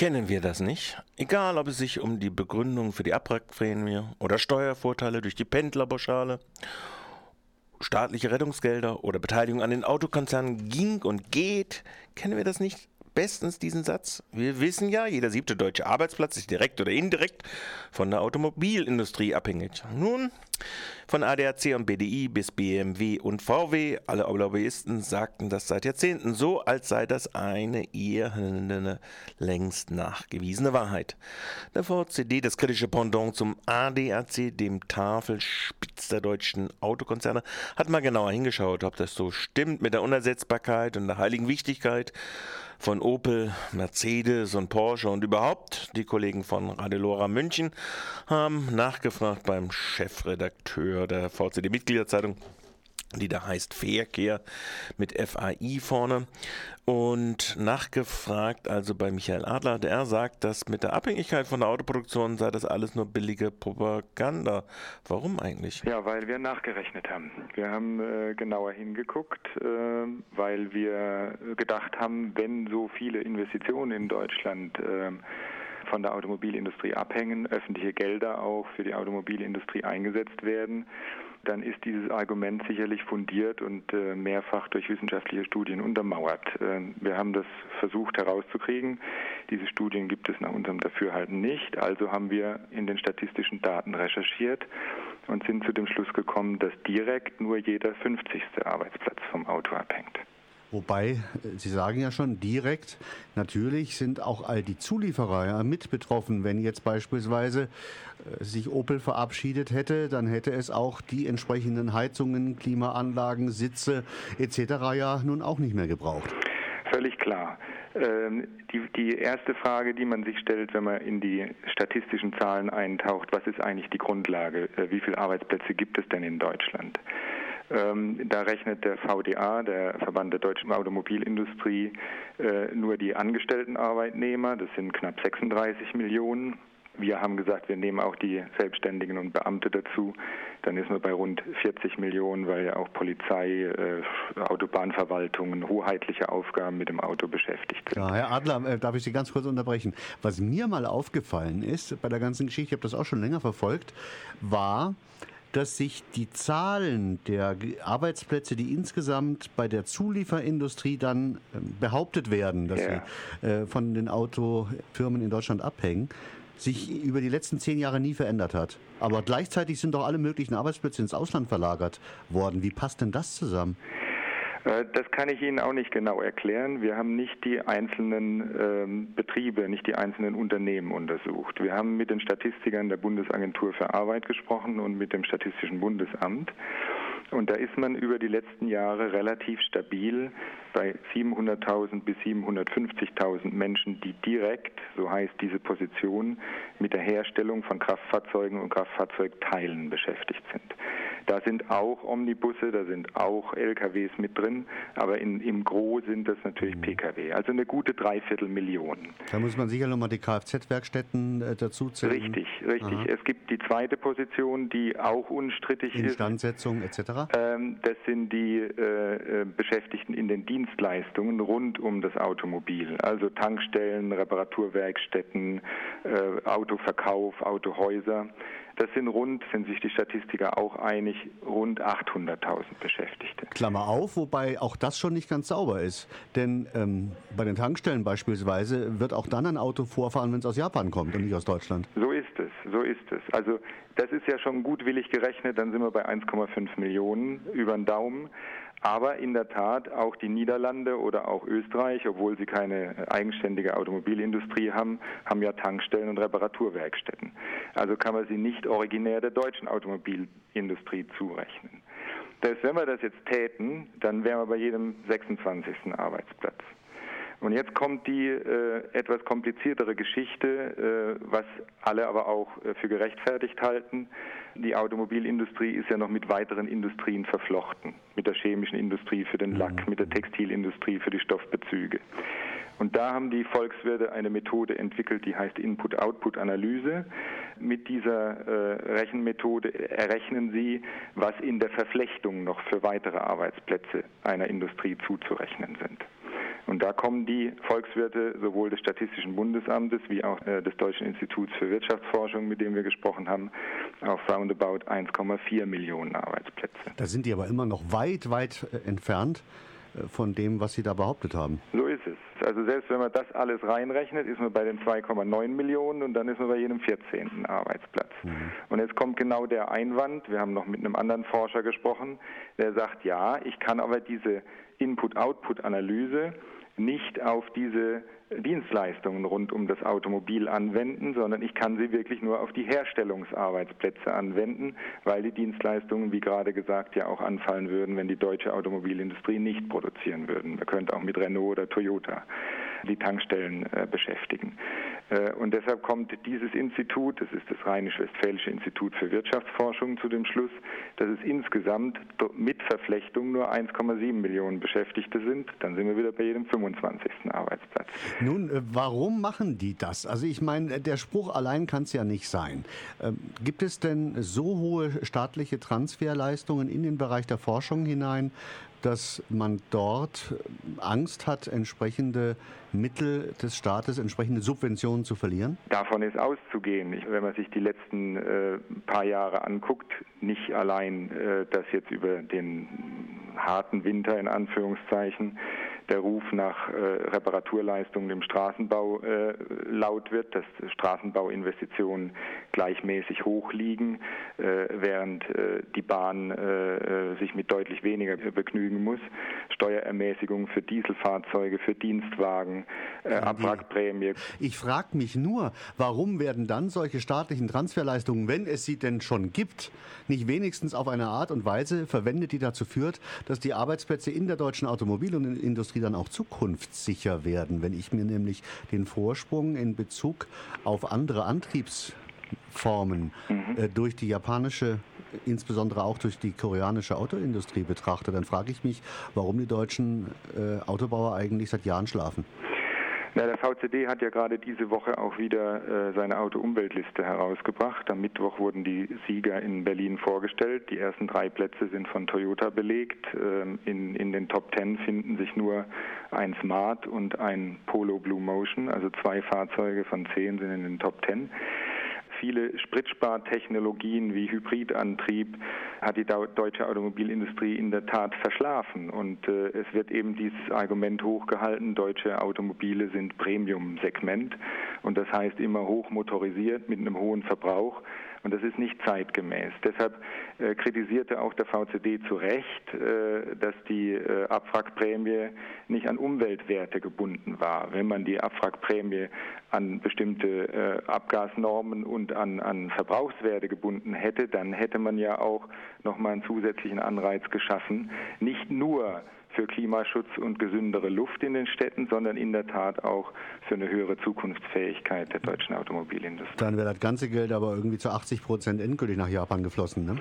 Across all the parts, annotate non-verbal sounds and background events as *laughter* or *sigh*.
Kennen wir das nicht? Egal, ob es sich um die Begründung für die Abwrackprämie oder Steuervorteile durch die Pendlerpauschale, staatliche Rettungsgelder oder Beteiligung an den Autokonzernen ging und geht, kennen wir das nicht? Bestens diesen Satz. Wir wissen ja, jeder siebte deutsche Arbeitsplatz ist direkt oder indirekt von der Automobilindustrie abhängig. Nun, von ADAC und BDI bis BMW und VW, alle Lobbyisten sagten das seit Jahrzehnten so, als sei das eine ihr längst nachgewiesene Wahrheit. Der VCD, das kritische Pendant zum ADAC, dem Tafelspitz der deutschen Autokonzerne, hat mal genauer hingeschaut, ob das so stimmt mit der Unersetzbarkeit und der heiligen Wichtigkeit von Opel, Mercedes und Porsche und überhaupt. Die Kollegen von Radelora München haben nachgefragt beim Chefredakteur der VCD-Mitgliederzeitung die da heißt Verkehr mit FAI vorne und nachgefragt, also bei Michael Adler, der sagt, dass mit der Abhängigkeit von der Autoproduktion sei das alles nur billige Propaganda. Warum eigentlich? Ja, weil wir nachgerechnet haben. Wir haben äh, genauer hingeguckt, äh, weil wir gedacht haben, wenn so viele Investitionen in Deutschland äh, von der Automobilindustrie abhängen, öffentliche Gelder auch für die Automobilindustrie eingesetzt werden, dann ist dieses Argument sicherlich fundiert und äh, mehrfach durch wissenschaftliche Studien untermauert. Äh, wir haben das versucht herauszukriegen. Diese Studien gibt es nach unserem Dafürhalten nicht. Also haben wir in den statistischen Daten recherchiert und sind zu dem Schluss gekommen, dass direkt nur jeder 50. Arbeitsplatz vom Auto abhängt. Wobei, äh, Sie sagen ja schon direkt, natürlich sind auch all die Zulieferer ja mit betroffen. Wenn jetzt beispielsweise äh, sich Opel verabschiedet hätte, dann hätte es auch die entsprechenden Heizungen, Klimaanlagen, Sitze etc. ja nun auch nicht mehr gebraucht. Völlig klar. Ähm, die, die erste Frage, die man sich stellt, wenn man in die statistischen Zahlen eintaucht, was ist eigentlich die Grundlage? Äh, wie viele Arbeitsplätze gibt es denn in Deutschland? Ähm, da rechnet der VDA, der Verband der deutschen Automobilindustrie, äh, nur die angestellten Arbeitnehmer, das sind knapp 36 Millionen. Wir haben gesagt, wir nehmen auch die Selbstständigen und Beamte dazu. Dann ist man bei rund 40 Millionen, weil ja auch Polizei, äh, Autobahnverwaltungen, hoheitliche Aufgaben mit dem Auto beschäftigt sind. Ja, Herr Adler, äh, darf ich Sie ganz kurz unterbrechen? Was mir mal aufgefallen ist bei der ganzen Geschichte, ich habe das auch schon länger verfolgt, war, dass sich die Zahlen der Arbeitsplätze, die insgesamt bei der Zulieferindustrie dann ähm, behauptet werden, dass ja. sie äh, von den Autofirmen in Deutschland abhängen, sich über die letzten zehn Jahre nie verändert hat. Aber gleichzeitig sind doch alle möglichen Arbeitsplätze ins Ausland verlagert worden. Wie passt denn das zusammen? Äh, das kann ich Ihnen auch nicht genau erklären. Wir haben nicht die einzelnen ähm, Betriebe, nicht die einzelnen Unternehmen untersucht. Wir haben mit den Statistikern der Bundesagentur für Arbeit gesprochen und mit dem Statistischen Bundesamt. Und da ist man über die letzten Jahre relativ stabil bei 700.000 bis 750.000 Menschen, die direkt, so heißt diese Position, mit der Herstellung von Kraftfahrzeugen und Kraftfahrzeugteilen beschäftigt sind. Da sind auch Omnibusse, da sind auch LKWs mit drin, aber in, im Gro sind das natürlich mhm. Pkw. Also eine gute Dreiviertelmillion. Da muss man sicher nochmal die Kfz-Werkstätten äh, dazu zählen. Richtig, richtig. Aha. Es gibt die zweite Position, die auch unstrittig Instandsetzung ist. Instandsetzung etc. Ähm, das sind die äh, äh, Beschäftigten in den Dienstleistungen rund um das Automobil. Also Tankstellen, Reparaturwerkstätten, äh, Autoverkauf, Autohäuser. Das sind rund, sind sich die Statistiker auch einig, rund 800.000 Beschäftigte. Klammer auf, wobei auch das schon nicht ganz sauber ist. Denn ähm, bei den Tankstellen beispielsweise wird auch dann ein Auto vorfahren, wenn es aus Japan kommt und nicht aus Deutschland. So ist es, so ist es. Also das ist ja schon gutwillig gerechnet, dann sind wir bei 1,5 Millionen über den Daumen. Aber in der Tat auch die Niederlande oder auch Österreich, obwohl sie keine eigenständige Automobilindustrie haben, haben ja Tankstellen und Reparaturwerkstätten. Also kann man sie nicht originär der deutschen Automobilindustrie zurechnen. Das, wenn wir das jetzt täten, dann wären wir bei jedem 26. Arbeitsplatz. Und jetzt kommt die äh, etwas kompliziertere Geschichte, äh, was alle aber auch äh, für gerechtfertigt halten. Die Automobilindustrie ist ja noch mit weiteren Industrien verflochten. Mit der chemischen Industrie für den Lack, mit der Textilindustrie für die Stoffbezüge. Und da haben die Volkswirte eine Methode entwickelt, die heißt Input-Output-Analyse. Mit dieser äh, Rechenmethode errechnen sie, was in der Verflechtung noch für weitere Arbeitsplätze einer Industrie zuzurechnen sind. Und da kommen die Volkswirte sowohl des Statistischen Bundesamtes wie auch äh, des Deutschen Instituts für Wirtschaftsforschung, mit dem wir gesprochen haben, auf roundabout 1,4 Millionen Arbeitsplätze. Da sind die aber immer noch weit, weit äh, entfernt äh, von dem, was Sie da behauptet haben. So ist es. Also selbst wenn man das alles reinrechnet, ist man bei den 2,9 Millionen und dann ist man bei jedem 14. Arbeitsplatz. Mhm. Und jetzt kommt genau der Einwand, wir haben noch mit einem anderen Forscher gesprochen, der sagt, ja, ich kann aber diese Input-Output-Analyse nicht auf diese Dienstleistungen rund um das Automobil anwenden, sondern ich kann sie wirklich nur auf die Herstellungsarbeitsplätze anwenden, weil die Dienstleistungen, wie gerade gesagt, ja auch anfallen würden, wenn die deutsche Automobilindustrie nicht produzieren würden. Man könnte auch mit Renault oder Toyota die Tankstellen äh, beschäftigen. Äh, und deshalb kommt dieses Institut, das ist das Rheinisch-Westfälische Institut für Wirtschaftsforschung, zu dem Schluss, dass es insgesamt mit Verflechtung nur 1,7 Millionen Beschäftigte sind. Dann sind wir wieder bei jedem 25. Arbeitsplatz. Nun, äh, warum machen die das? Also ich meine, der Spruch allein kann es ja nicht sein. Ähm, gibt es denn so hohe staatliche Transferleistungen in den Bereich der Forschung hinein, dass man dort Angst hat, entsprechende Mittel des Staates, entsprechende Subventionen zu verlieren? Davon ist auszugehen. Wenn man sich die letzten äh, paar Jahre anguckt, nicht allein äh, das jetzt über den harten Winter in Anführungszeichen der Ruf nach äh, Reparaturleistungen im Straßenbau äh, laut wird, dass Straßenbauinvestitionen gleichmäßig hoch liegen, äh, während äh, die Bahn äh, äh, sich mit deutlich weniger begnügen muss. Steuerermäßigung für Dieselfahrzeuge, für Dienstwagen, Abwrackprämie. Ich frage mich nur, warum werden dann solche staatlichen Transferleistungen, wenn es sie denn schon gibt, nicht wenigstens auf eine Art und Weise verwendet, die dazu führt, dass die Arbeitsplätze in der deutschen Automobilindustrie die dann auch zukunftssicher werden, wenn ich mir nämlich den Vorsprung in Bezug auf andere Antriebsformen mhm. äh, durch die japanische insbesondere auch durch die koreanische Autoindustrie betrachte, dann frage ich mich, warum die deutschen äh, Autobauer eigentlich seit Jahren schlafen. Na, der VCD hat ja gerade diese Woche auch wieder äh, seine Auto-Umweltliste herausgebracht. Am Mittwoch wurden die Sieger in Berlin vorgestellt. Die ersten drei Plätze sind von Toyota belegt. Ähm, in, in den Top Ten finden sich nur ein Smart und ein Polo Blue Motion. Also zwei Fahrzeuge von zehn sind in den Top Ten viele Spritspartechnologien wie Hybridantrieb hat die deutsche Automobilindustrie in der Tat verschlafen. Und äh, es wird eben dieses Argument hochgehalten, deutsche Automobile sind Premium-Segment und das heißt immer hochmotorisiert mit einem hohen Verbrauch. Und das ist nicht zeitgemäß. Deshalb äh, kritisierte auch der VCD zu Recht, äh, dass die äh, Abwrackprämie nicht an Umweltwerte gebunden war. Wenn man die Abwrackprämie an bestimmte äh, Abgasnormen und an, an Verbrauchswerte gebunden hätte, dann hätte man ja auch nochmal einen zusätzlichen Anreiz geschaffen, nicht nur für Klimaschutz und gesündere Luft in den Städten, sondern in der Tat auch für eine höhere Zukunftsfähigkeit der deutschen Automobilindustrie. Dann wäre das ganze Geld aber irgendwie zu 80 Prozent endgültig nach Japan geflossen, ne?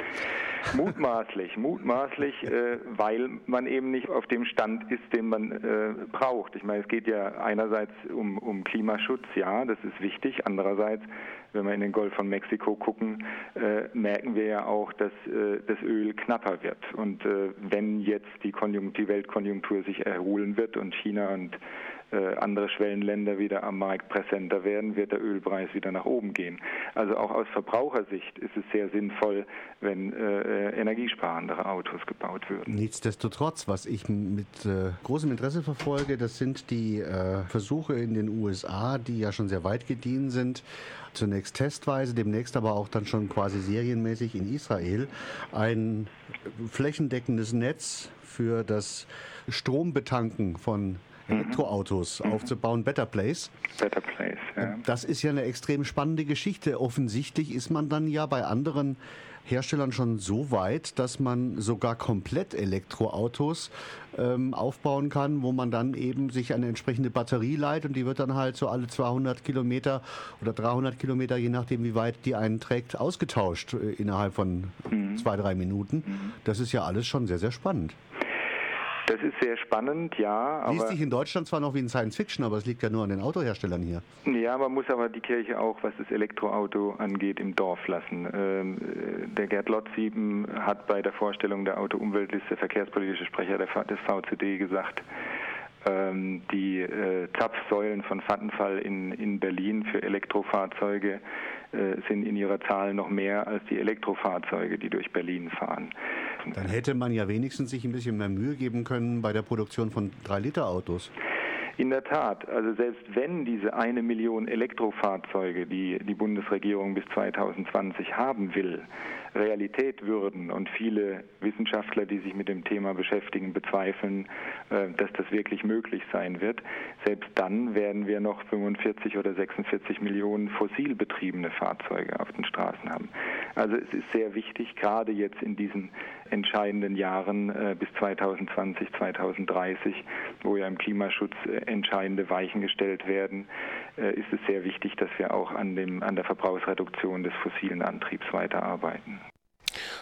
Mutmaßlich, mutmaßlich, *laughs* äh, weil man eben nicht auf dem Stand ist, den man äh, braucht. Ich meine, es geht ja einerseits um, um Klimaschutz, ja, das ist wichtig. Andererseits, wenn wir in den Golf von Mexiko gucken, äh, merken wir ja auch, dass äh, das Öl knapper wird. Und äh, wenn jetzt die, die Weltkonjunktur sich erholen wird und China und andere Schwellenländer wieder am Markt präsenter werden, wird der Ölpreis wieder nach oben gehen. Also auch aus Verbrauchersicht ist es sehr sinnvoll, wenn äh, energiesparendere Autos gebaut würden. Nichtsdestotrotz, was ich mit äh, großem Interesse verfolge, das sind die äh, Versuche in den USA, die ja schon sehr weit gediehen sind, zunächst testweise, demnächst aber auch dann schon quasi serienmäßig in Israel, ein flächendeckendes Netz für das Strombetanken von Elektroautos mhm. aufzubauen. Better Place. Better Place, ja. Das ist ja eine extrem spannende Geschichte. Offensichtlich ist man dann ja bei anderen Herstellern schon so weit, dass man sogar komplett Elektroautos ähm, aufbauen kann, wo man dann eben sich eine entsprechende Batterie leiht und die wird dann halt so alle 200 Kilometer oder 300 Kilometer, je nachdem wie weit die einen trägt, ausgetauscht äh, innerhalb von mhm. zwei, drei Minuten. Mhm. Das ist ja alles schon sehr, sehr spannend. Das ist sehr spannend, ja. Liest sich in Deutschland zwar noch wie ein Science Fiction, aber es liegt ja nur an den Autoherstellern hier. Ja, man muss aber die Kirche auch, was das Elektroauto angeht, im Dorf lassen. Ähm, äh, der Gerd Lotzieben hat bei der Vorstellung der Auto-Umweltliste, verkehrspolitische Sprecher des VCD, gesagt, Ähm, die äh, Zapfsäulen von Vattenfall in, in Berlin für Elektrofahrzeuge äh, sind in ihrer Zahl noch mehr als die Elektrofahrzeuge, die durch Berlin fahren. Dann hätte man ja wenigstens sich ein bisschen mehr Mühe geben können bei der Produktion von 3-Liter-Autos. In der Tat, also selbst wenn diese eine Million Elektrofahrzeuge, die die Bundesregierung bis 2020 haben will, Realität würden und viele Wissenschaftler, die sich mit dem Thema beschäftigen, bezweifeln, äh, dass das wirklich möglich sein wird, selbst dann werden wir noch 45 oder 46 Millionen fossil betriebene Fahrzeuge auf den Straßen haben. Also es ist sehr wichtig, gerade jetzt in diesen entscheidenden Jahren äh, bis 2020, 2030, wo ja im Klimaschutz äh, entscheidende Weichen gestellt werden, ist es sehr wichtig, dass wir auch an, dem, an der Verbrauchsreduktion des fossilen Antriebs weiterarbeiten.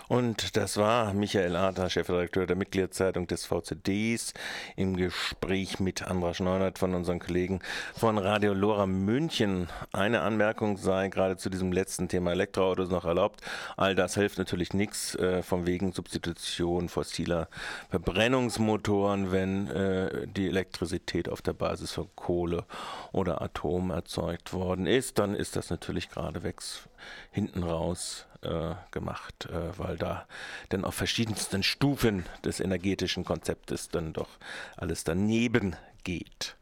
Und das war Michael Adler, Chefredakteur der Mitgliederzeitung des VCDs, im Gespräch mit Andras Neunert von unseren Kollegen von Radio Lora München. Eine Anmerkung sei gerade zu diesem letzten Thema Elektroautos noch erlaubt. All das hilft natürlich nichts äh, von wegen Substitution fossiler Verbrennungsmotoren, wenn äh, die Elektrizität auf der Basis von Kohle oder Atom erzeugt worden ist. Dann ist das natürlich geradewegs hinten raus äh, gemacht, äh, weil da dann auf verschiedensten Stufen des energetischen Konzeptes dann doch alles daneben geht.